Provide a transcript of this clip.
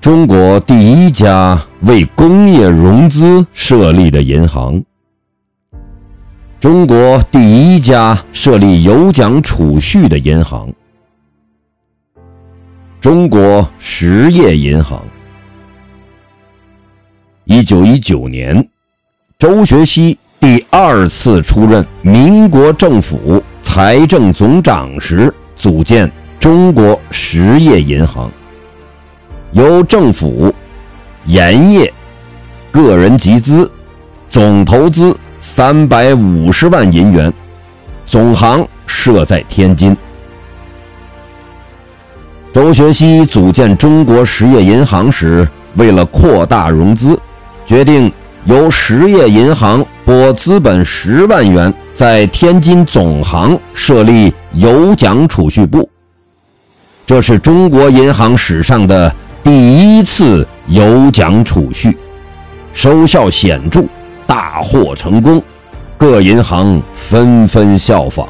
中国第一家为工业融资设立的银行，中国第一家设立有奖储蓄的银行——中国实业银行。一九一九年，周学熙第二次出任民国政府财政总长时，组建中国实业银行。由政府、盐业、个人集资，总投资三百五十万银元，总行设在天津。周学熙组建中国实业银行时，为了扩大融资，决定由实业银行拨资本十万元，在天津总行设立有奖储蓄部。这是中国银行史上的。第一次有奖储蓄，收效显著，大获成功，各银行纷纷效仿。